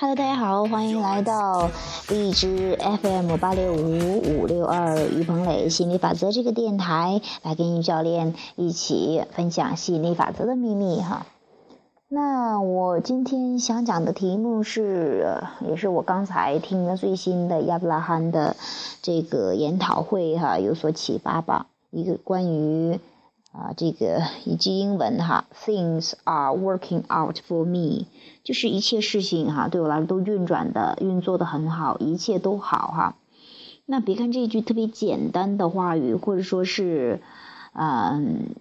Hello，大家好，欢迎来到荔枝 FM 八六五五六二于鹏磊心理法则这个电台，来跟于教练一起分享吸引力法则的秘密哈。那我今天想讲的题目是，也是我刚才听了最新的亚伯拉罕的这个研讨会哈，有所启发吧。一个关于啊这个一句英文哈，Things are working out for me，就是一切事情哈对我来说都运转的运作的很好，一切都好哈。那别看这一句特别简单的话语，或者说是嗯。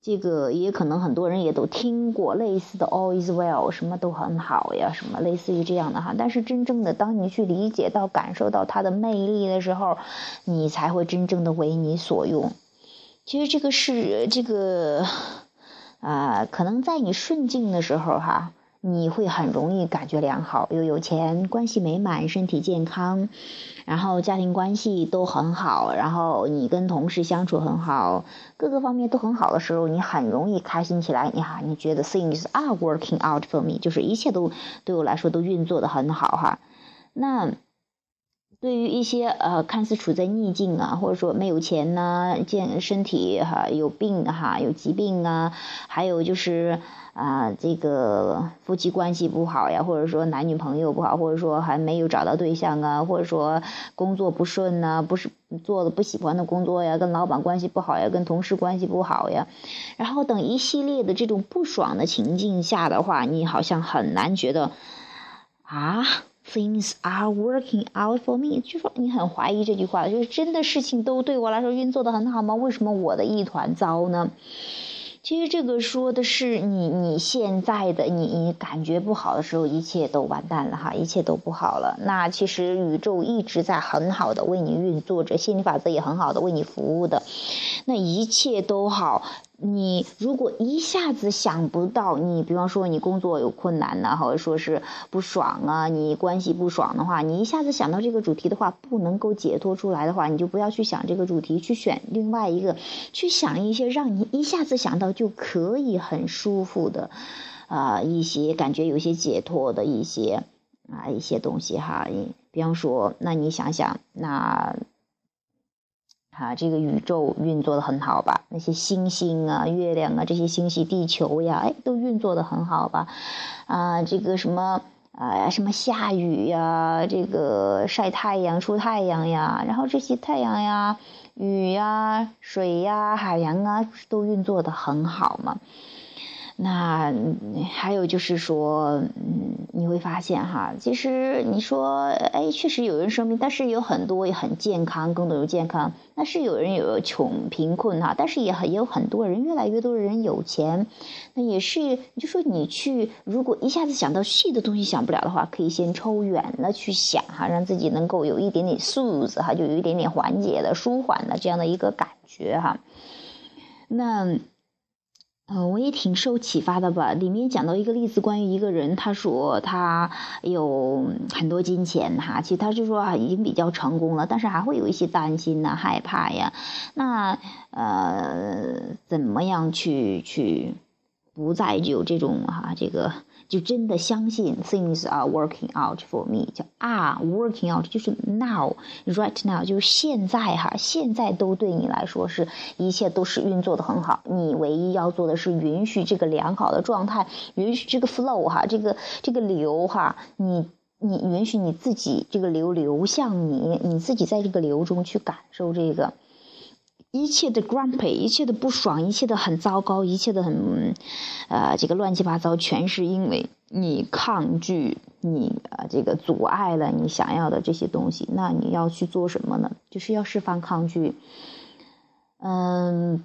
这个也可能很多人也都听过类似的 “all is well”，什么都很好呀，什么类似于这样的哈。但是真正的当你去理解到、感受到它的魅力的时候，你才会真正的为你所用。其实这个是这个啊，可能在你顺境的时候哈。你会很容易感觉良好，又有钱，关系美满，身体健康，然后家庭关系都很好，然后你跟同事相处很好，各个方面都很好的时候，你很容易开心起来。你哈，你觉得 things are working out for me，就是一切都对我来说都运作的很好哈。那对于一些呃看似处在逆境啊，或者说没有钱呐，健身体哈有病哈有疾病啊，还有就是。啊，这个夫妻关系不好呀，或者说男女朋友不好，或者说还没有找到对象啊，或者说工作不顺呐，不是做的不喜欢的工作呀，跟老板关系不好呀，跟同事关系不好呀，然后等一系列的这种不爽的情境下的话，你好像很难觉得啊，things are working out for me，就说你很怀疑这句话，就是真的事情都对我来说运作的很好吗？为什么我的一团糟呢？其实这个说的是你你现在的你你感觉不好的时候，一切都完蛋了哈，一切都不好了。那其实宇宙一直在很好的为你运作着，心理法则也很好的为你服务的，那一切都好。你如果一下子想不到，你比方说你工作有困难呢，或者说是不爽啊，你关系不爽的话，你一下子想到这个主题的话，不能够解脱出来的话，你就不要去想这个主题，去选另外一个，去想一些让你一下子想到就可以很舒服的，啊，一些感觉有些解脱的一些啊一些东西哈。比方说，那你想想那。啊，这个宇宙运作的很好吧？那些星星啊、月亮啊，这些星系、地球呀，哎，都运作的很好吧？啊，这个什么啊，什么下雨呀，这个晒太阳、出太阳呀，然后这些太阳呀、雨呀、水呀、海洋啊，都运作的很好嘛？那还有就是说，嗯，你会发现哈，其实你说，哎，确实有人生病，但是有很多也很健康，更多有健康。那是有人有穷贫困哈，但是也很也有很多人，越来越多的人有钱。那也是，就说你去，如果一下子想到细的东西想不了的话，可以先抽远了去想哈，让自己能够有一点点素质哈，就有一点点缓解的、舒缓的这样的一个感觉哈。那。嗯，我也挺受启发的吧。里面讲到一个例子，关于一个人，他说他有很多金钱哈，其实他就说啊，已经比较成功了，但是还会有一些担心呐、害怕呀。那呃，怎么样去去不再有这种哈这个？就真的相信 things are working out for me，叫 are working out，就是 now，right now，就是现在哈，现在都对你来说是一切都是运作的很好。你唯一要做的是允许这个良好的状态，允许这个 flow 哈，这个这个流哈，你你允许你自己这个流流向你，你自己在这个流中去感受这个。一切的 grumpy，一切的不爽，一切的很糟糕，一切的很，呃，这个乱七八糟，全是因为你抗拒，你呃，这个阻碍了你想要的这些东西。那你要去做什么呢？就是要释放抗拒，嗯。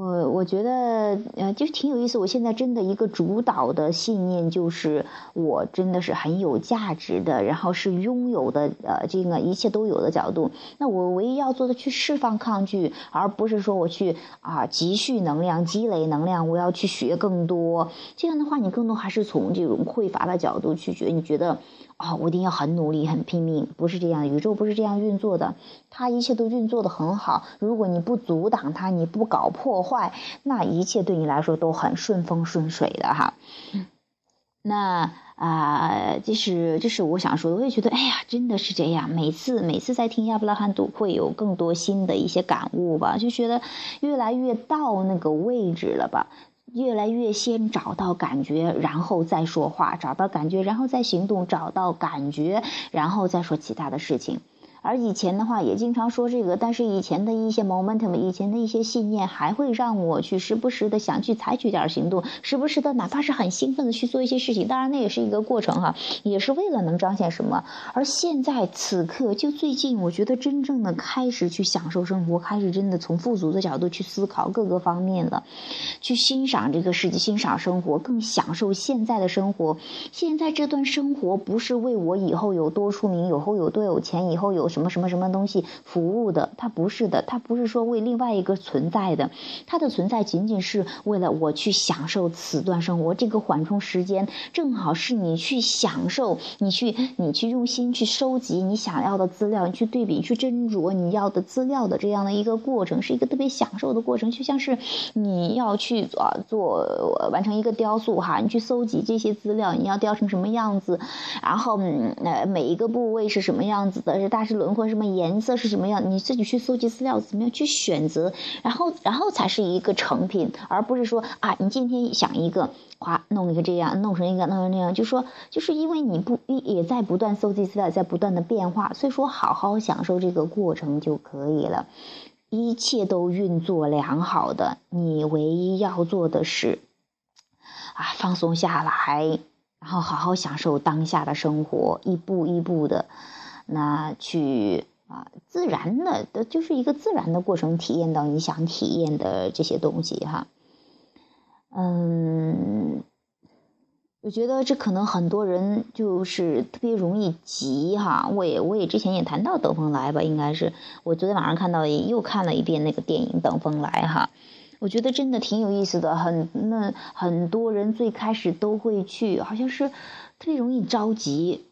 我我觉得呃，就挺有意思。我现在真的一个主导的信念就是，我真的是很有价值的，然后是拥有的呃，这个一切都有的角度。那我唯一要做的去释放抗拒，而不是说我去啊积蓄能量、积累能量，我要去学更多。这样的话，你更多还是从这种匮乏的角度去觉，你觉得。啊，我一定要很努力、很拼命，不是这样，宇宙不是这样运作的，它一切都运作的很好。如果你不阻挡它，你不搞破坏，那一切对你来说都很顺风顺水的哈。那啊，这是这是我想说的。我也觉得，哎呀，真的是这样。每次每次在听亚伯拉罕读，会有更多新的一些感悟吧，就觉得越来越到那个位置了吧，越来越先找到感觉，然后再说话，找到感觉，然后再行动，找到感觉，然后再说其他的事情。而以前的话也经常说这个，但是以前的一些 momentum，以前的一些信念，还会让我去时不时的想去采取点行动，时不时的哪怕是很兴奋的去做一些事情。当然那也是一个过程哈，也是为了能彰显什么。而现在此刻，就最近，我觉得真正的开始去享受生活，开始真的从富足的角度去思考各个方面了，去欣赏这个世界，欣赏生活，更享受现在的生活。现在这段生活不是为我以后有多出名，以后有多有钱，以后有。什么什么什么东西服务的？它不是的，它不是说为另外一个存在的，它的存在仅仅是为了我去享受此段生活。这个缓冲时间正好是你去享受，你去你去用心去收集你想要的资料，你去对比去斟酌你要的资料的这样的一个过程，是一个特别享受的过程。就像是你要去啊做完成一个雕塑哈，你去搜集这些资料，你要雕成什么样子，然后呃每一个部位是什么样子的，是大致。轮廓什么颜色是什么样？你自己去搜集资料，怎么样去选择？然后，然后才是一个成品，而不是说啊，你今天想一个，哗，弄一个这样，弄成一个，弄成那样，就说，就是因为你不也在不断搜集资料，在不断的变化，所以说好好享受这个过程就可以了，一切都运作良好的，你唯一要做的是啊，放松下来，然后好好享受当下的生活，一步一步的。那去啊，自然的的，就是一个自然的过程，体验到你想体验的这些东西哈。嗯，我觉得这可能很多人就是特别容易急哈。我也我也之前也谈到《等风来》吧，应该是我昨天晚上看到又看了一遍那个电影《等风来》哈。我觉得真的挺有意思的，很那很多人最开始都会去，好像是特别容易着急。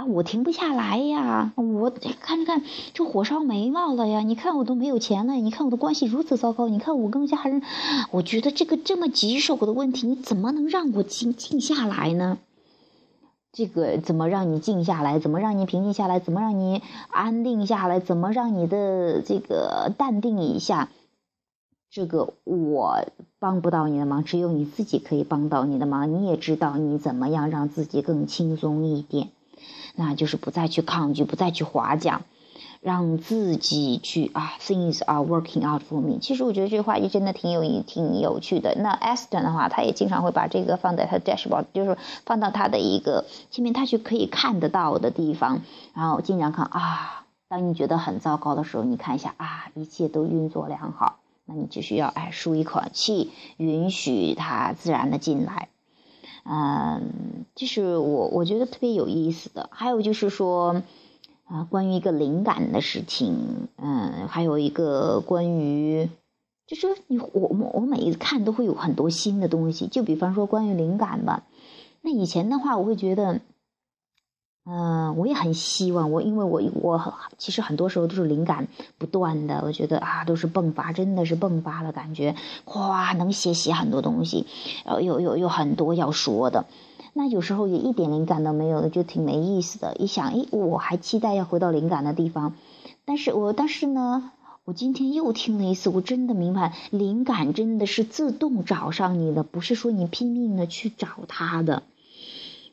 啊，我停不下来呀！我看着看这火烧眉毛了呀！你看我都没有钱了，你看我的关系如此糟糕，你看我跟家人，我觉得这个这么棘手的问题，你怎么能让我静静下来呢？这个怎么让你静下来？怎么让你平静下来？怎么让你安定下来？怎么让你的这个淡定一下？这个我帮不到你的忙，只有你自己可以帮到你的忙。你也知道你怎么样让自己更轻松一点。那就是不再去抗拒，不再去划桨，让自己去啊，things are working out for me。其实我觉得这句话也真的挺有意、挺有趣的。那 Aston 的话，他也经常会把这个放在他 dashboard，就是放到他的一个前面，他去可以看得到的地方。然后经常看啊，当你觉得很糟糕的时候，你看一下啊，一切都运作良好，那你就需要哎舒一口气，允许它自然的进来。嗯，就是我我觉得特别有意思的，还有就是说，啊，关于一个灵感的事情，嗯，还有一个关于，就是你我我我每一次看都会有很多新的东西，就比方说关于灵感吧，那以前的话我会觉得。嗯，我也很希望我，因为我我其实很多时候都是灵感不断的，我觉得啊都是迸发，真的是迸发的感觉，哗能写写很多东西，然后有有有很多要说的，那有时候也一点灵感都没有的，就挺没意思的。一想，哎，我还期待要回到灵感的地方，但是我但是呢，我今天又听了一次，我真的明白，灵感真的是自动找上你的，不是说你拼命的去找它的。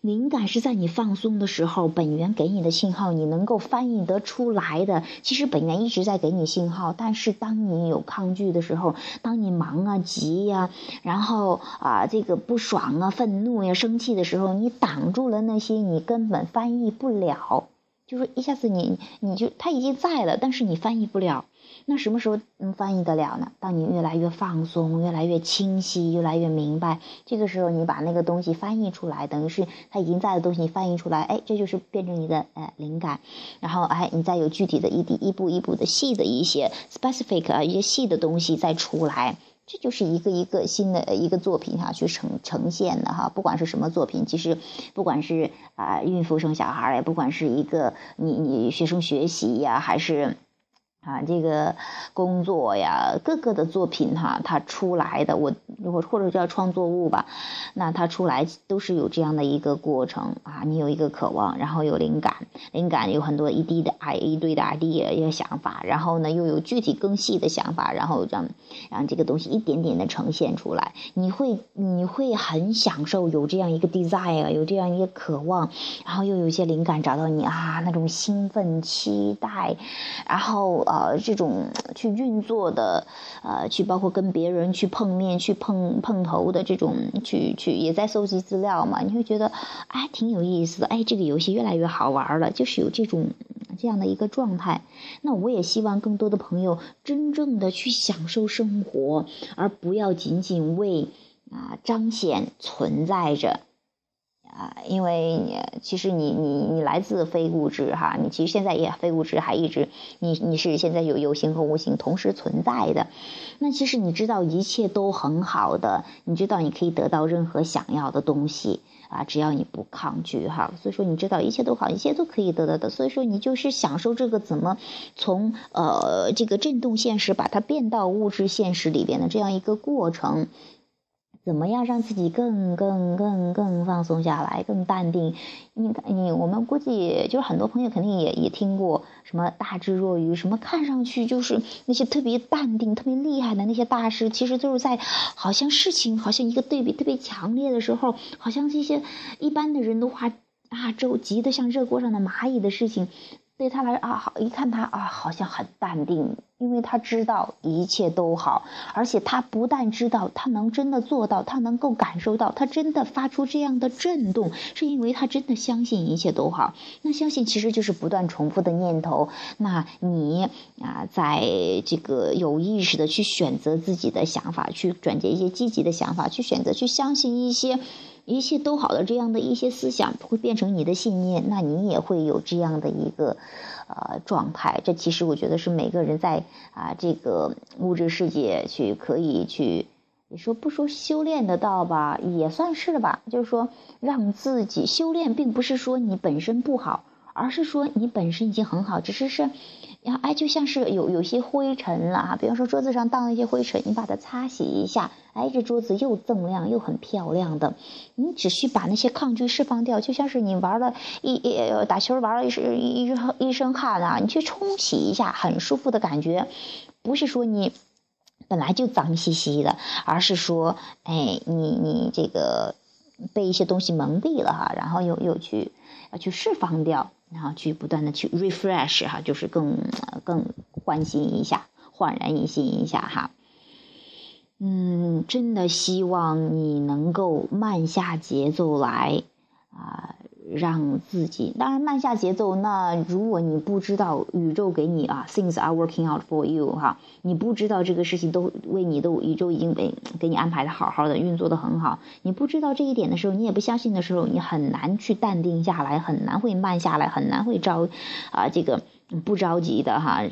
灵感是在你放松的时候，本源给你的信号，你能够翻译得出来的。其实本源一直在给你信号，但是当你有抗拒的时候，当你忙啊、急呀，然后啊这个不爽啊、愤怒呀、生气的时候，你挡住了那些，你根本翻译不了。就是一下子你你就他已经在了，但是你翻译不了。那什么时候能翻译得了呢？当你越来越放松，越来越清晰，越来越明白，这个时候你把那个东西翻译出来，等于是它已经在的东西翻译出来，哎，这就是变成你的呃灵感。然后哎，你再有具体的一滴一步一步的细的一些 specific 啊一些细的东西再出来，这就是一个一个新的一个作品哈去呈呈现的哈。不管是什么作品，其实不管是啊孕妇生小孩，也不管是一个你你学生学习呀，还是。啊，这个工作呀，各个的作品哈，它出来的，我或或者叫创作物吧，那它出来都是有这样的一个过程啊。你有一个渴望，然后有灵感，灵感有很多一滴的啊一堆的 idea 一个想法，然后呢又有具体更细的想法，然后让让这个东西一点点的呈现出来。你会你会很享受有这样一个 desire，有这样一个渴望，然后又有一些灵感找到你啊，那种兴奋期待，然后呃这种去运作的呃去包括跟别人去碰面去碰。碰头的这种去去也在搜集资料嘛，你会觉得哎挺有意思的，哎这个游戏越来越好玩了，就是有这种这样的一个状态。那我也希望更多的朋友真正的去享受生活，而不要仅仅为啊彰显存在着。啊，因为其实你你你来自非物质哈，你其实现在也非物质，还一直你你是现在有有形和无形同时存在的。那其实你知道一切都很好的，你知道你可以得到任何想要的东西啊，只要你不抗拒哈。所以说你知道一切都好，一切都可以得到的。所以说你就是享受这个怎么从呃这个震动现实把它变到物质现实里边的这样一个过程。怎么样让自己更更更更放松下来，更淡定？你你我们估计就是很多朋友肯定也也听过什么大智若愚，什么看上去就是那些特别淡定、特别厉害的那些大师，其实都是在好像事情好像一个对比特别强烈的时候，好像这些一般的人都话啊，就急得像热锅上的蚂蚁的事情。对他来啊，好一看他啊，好像很淡定，因为他知道一切都好，而且他不但知道，他能真的做到，他能够感受到，他真的发出这样的震动，是因为他真的相信一切都好。那相信其实就是不断重复的念头。那你啊，在这个有意识的去选择自己的想法，去转接一些积极的想法，去选择去相信一些。一切都好的这样的一些思想会变成你的信念，那你也会有这样的一个呃状态。这其实我觉得是每个人在啊这个物质世界去可以去，你说不说修炼的道吧，也算是吧。就是说让自己修炼，并不是说你本身不好，而是说你本身已经很好，只是是。呀，哎，就像是有有些灰尘了哈，比方说桌子上荡了一些灰尘，你把它擦洗一下，哎，这桌子又锃亮又很漂亮的。你只需把那些抗拒释放掉，就像是你玩了一一打球玩了一身一一一身汗啊，你去冲洗一下，很舒服的感觉。不是说你本来就脏兮兮的，而是说，哎，你你这个被一些东西蒙蔽了哈，然后又又去要去释放掉。然后去不断的去 refresh 哈，就是更更欢欣一下，焕然一新一下哈。嗯，真的希望你能够慢下节奏来啊。让自己当然慢下节奏。那如果你不知道宇宙给你啊，things are working out for you 哈，你不知道这个事情都为你的宇宙已经给给你安排的好好的，运作的很好。你不知道这一点的时候，你也不相信的时候，你很难去淡定下来，很难会慢下来，很难会着啊这个不着急的哈。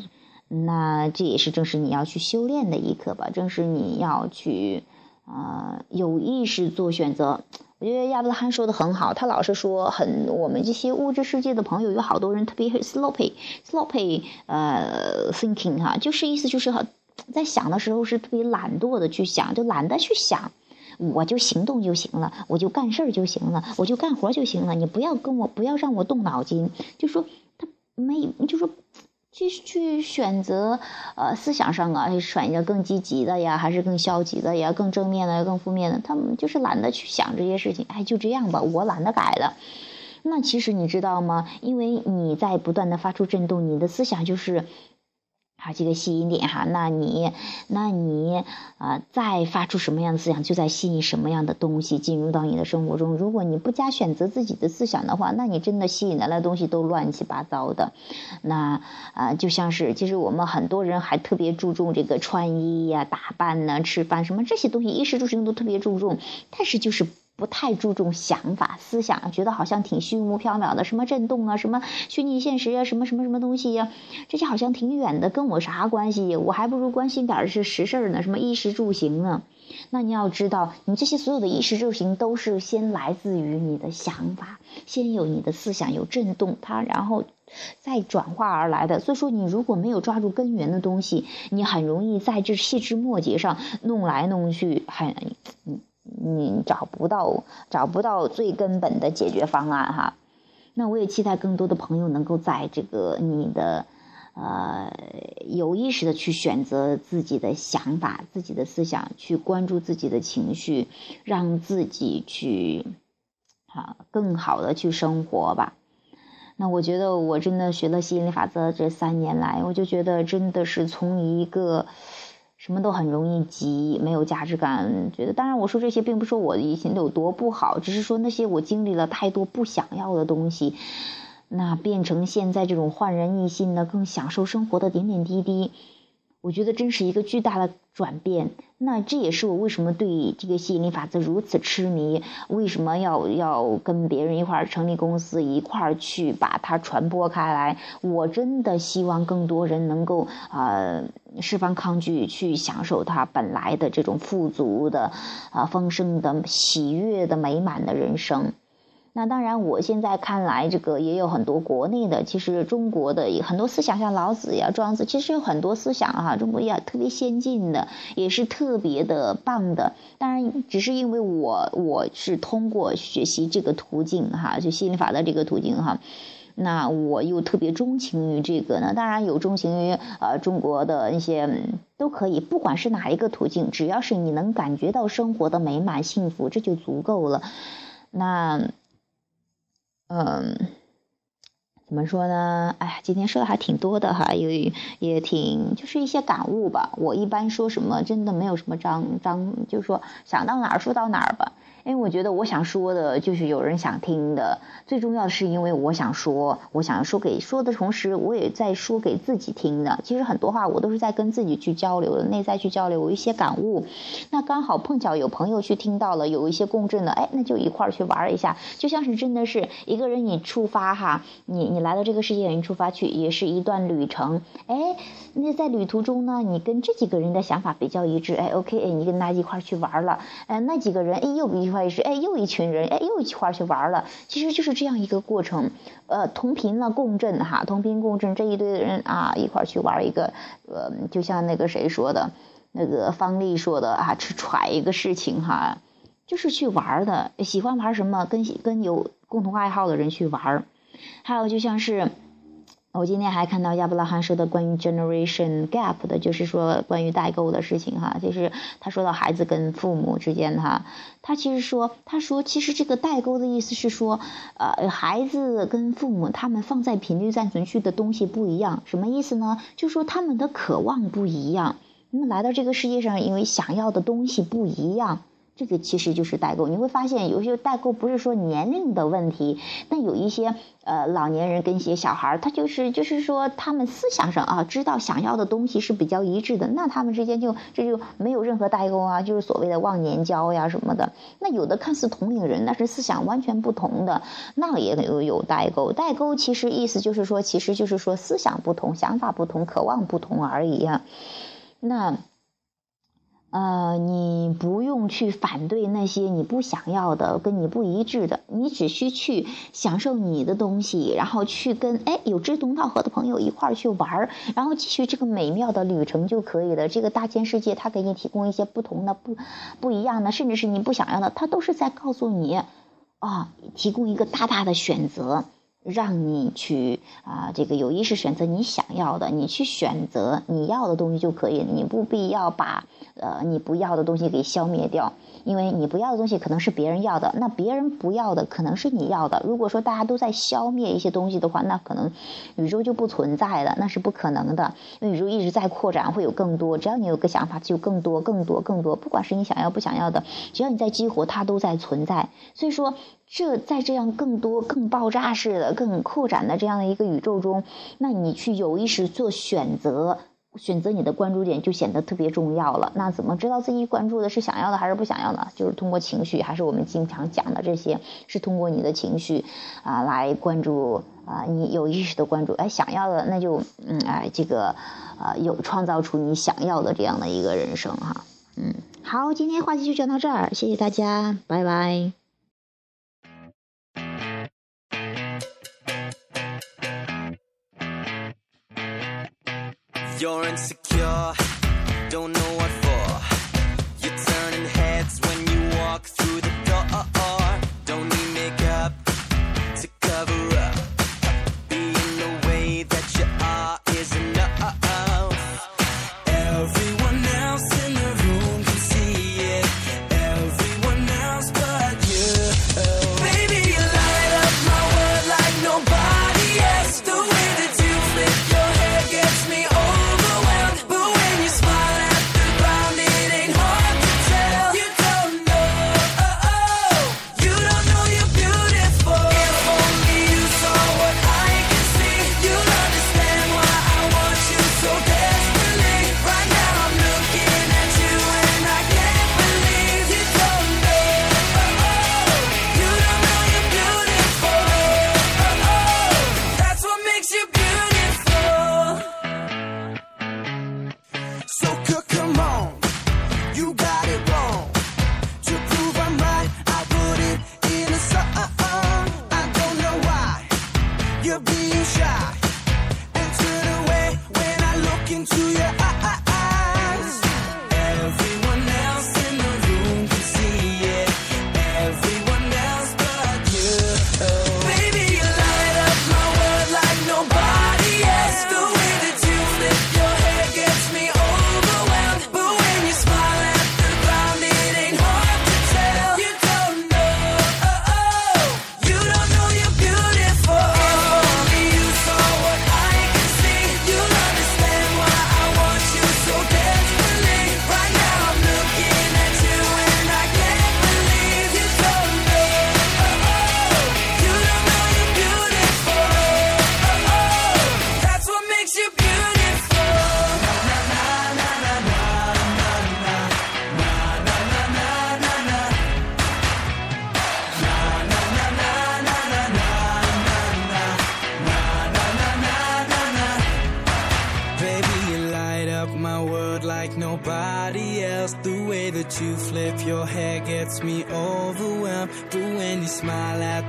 那这也是正是你要去修炼的一课吧，正是你要去啊有意识做选择。我觉得亚伯拉罕说的很好，他老是说很我们这些物质世界的朋友有好多人特别 sloppy，sloppy 呃 thinking 哈，就是意思就是很在想的时候是特别懒惰的去想，就懒得去想，我就行动就行了，我就干事儿就行了，我就干活就行了，你不要跟我不要让我动脑筋，就说他没就说。去去选择，呃，思想上啊，选一个更积极的呀，还是更消极的呀，更正面的，更负面的？他们就是懒得去想这些事情，哎，就这样吧，我懒得改了。那其实你知道吗？因为你在不断的发出震动，你的思想就是。啊，这个吸引点哈，那你，那你啊，再发出什么样的思想，就在吸引什么样的东西进入到你的生活中。如果你不加选择自己的思想的话，那你真的吸引来的东西都乱七八糟的。那啊，就像是，其实我们很多人还特别注重这个穿衣呀、打扮呢、吃饭什么这些东西，衣食住行都特别注重，但是就是。不太注重想法、思想，觉得好像挺虚无缥缈的，什么震动啊，什么虚拟现实啊，什么什么什么东西呀，这些好像挺远的，跟我啥关系？我还不如关心点儿是实事儿呢，什么衣食住行呢？那你要知道，你这些所有的衣食住行都是先来自于你的想法，先有你的思想有震动，它然后再转化而来的。所以说，你如果没有抓住根源的东西，你很容易在这细枝末节上弄来弄去，很，嗯你找不到找不到最根本的解决方案哈。那我也期待更多的朋友能够在这个你的。呃，有意识的去选择自己的想法、自己的思想，去关注自己的情绪，让自己去啊更好的去生活吧。那我觉得我真的学了吸引力法则这三年来，我就觉得真的是从一个什么都很容易急、没有价值感，觉得当然我说这些并不是说我以前有多不好，只是说那些我经历了太多不想要的东西。那变成现在这种焕然一新的、更享受生活的点点滴滴，我觉得真是一个巨大的转变。那这也是我为什么对这个吸引力法则如此痴迷，为什么要要跟别人一块儿成立公司，一块儿去把它传播开来。我真的希望更多人能够呃释放抗拒，去享受它本来的这种富足的、啊丰盛的、喜悦的、美满的人生。那当然，我现在看来，这个也有很多国内的，其实中国的很多思想，像老子呀、庄子，其实有很多思想啊，中国也特别先进的，也是特别的棒的。当然，只是因为我我是通过学习这个途径哈，就心理法的这个途径哈，那我又特别钟情于这个呢。当然有钟情于呃中国的一些都可以，不管是哪一个途径，只要是你能感觉到生活的美满幸福，这就足够了。那。嗯，怎么说呢？哎，今天说的还挺多的哈，也也挺就是一些感悟吧。我一般说什么，真的没有什么张张，就是说想到哪儿说到哪儿吧。因为我觉得我想说的，就是有人想听的。最重要的是，因为我想说，我想说给说的同时，我也在说给自己听的。其实很多话我都是在跟自己去交流的，内在去交流，有一些感悟。那刚好碰巧有朋友去听到了，有一些共振的，哎，那就一块儿去玩一下。就像是真的是一个人你出发哈，你你来到这个世界，你出发去也是一段旅程。哎，那在旅途中呢，你跟这几个人的想法比较一致，哎，OK，哎，你跟他一块儿去玩了，哎，那几个人哎又比。也是，哎，又一群人，哎，又一块儿去玩了，其实就是这样一个过程，呃，同频了共振哈，同频共振，这一堆人啊，一块儿去玩一个，呃，就像那个谁说的，那个方丽说的啊，去揣一个事情哈，就是去玩的，喜欢玩什么，跟跟有共同爱好的人去玩，还有就像是。我今天还看到亚伯拉罕说的关于 generation gap 的，就是说关于代沟的事情哈。就是他说到孩子跟父母之间哈，他其实说，他说其实这个代沟的意思是说，呃，孩子跟父母他们放在频率暂存区的东西不一样，什么意思呢？就说他们的渴望不一样，那么来到这个世界上，因为想要的东西不一样。这个其实就是代沟，你会发现有些代沟不是说年龄的问题，但有一些呃老年人跟一些小孩儿，他就是就是说他们思想上啊知道想要的东西是比较一致的，那他们之间就这就没有任何代沟啊，就是所谓的忘年交呀什么的。那有的看似同龄人，但是思想完全不同的，那也有有代沟。代沟其实意思就是说，其实就是说思想不同、想法不同、渴望不同而已啊。那。呃，你不用去反对那些你不想要的、跟你不一致的，你只需去享受你的东西，然后去跟哎有志同道合的朋友一块儿去玩儿，然后继续这个美妙的旅程就可以了。这个大千世界，它给你提供一些不同的、不不一样的，甚至是你不想要的，它都是在告诉你，啊，提供一个大大的选择。让你去啊，这个有意识选择你想要的，你去选择你要的东西就可以了。你不必要把呃你不要的东西给消灭掉，因为你不要的东西可能是别人要的，那别人不要的可能是你要的。如果说大家都在消灭一些东西的话，那可能宇宙就不存在了，那是不可能的。因为宇宙一直在扩展，会有更多。只要你有个想法，就更多、更多、更多。不管是你想要不想要的，只要你在激活，它都在存在。所以说。这在这样更多、更爆炸式的、更扩展的这样的一个宇宙中，那你去有意识做选择，选择你的关注点就显得特别重要了。那怎么知道自己关注的是想要的还是不想要的？就是通过情绪，还是我们经常讲的这些，是通过你的情绪啊来关注啊，你有意识的关注。哎，想要的那就嗯哎这个啊有创造出你想要的这样的一个人生哈。嗯，好，今天话题就讲到这儿，谢谢大家，拜拜。You're insecure, don't know what.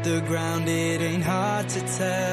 the ground, it ain't hard to tell.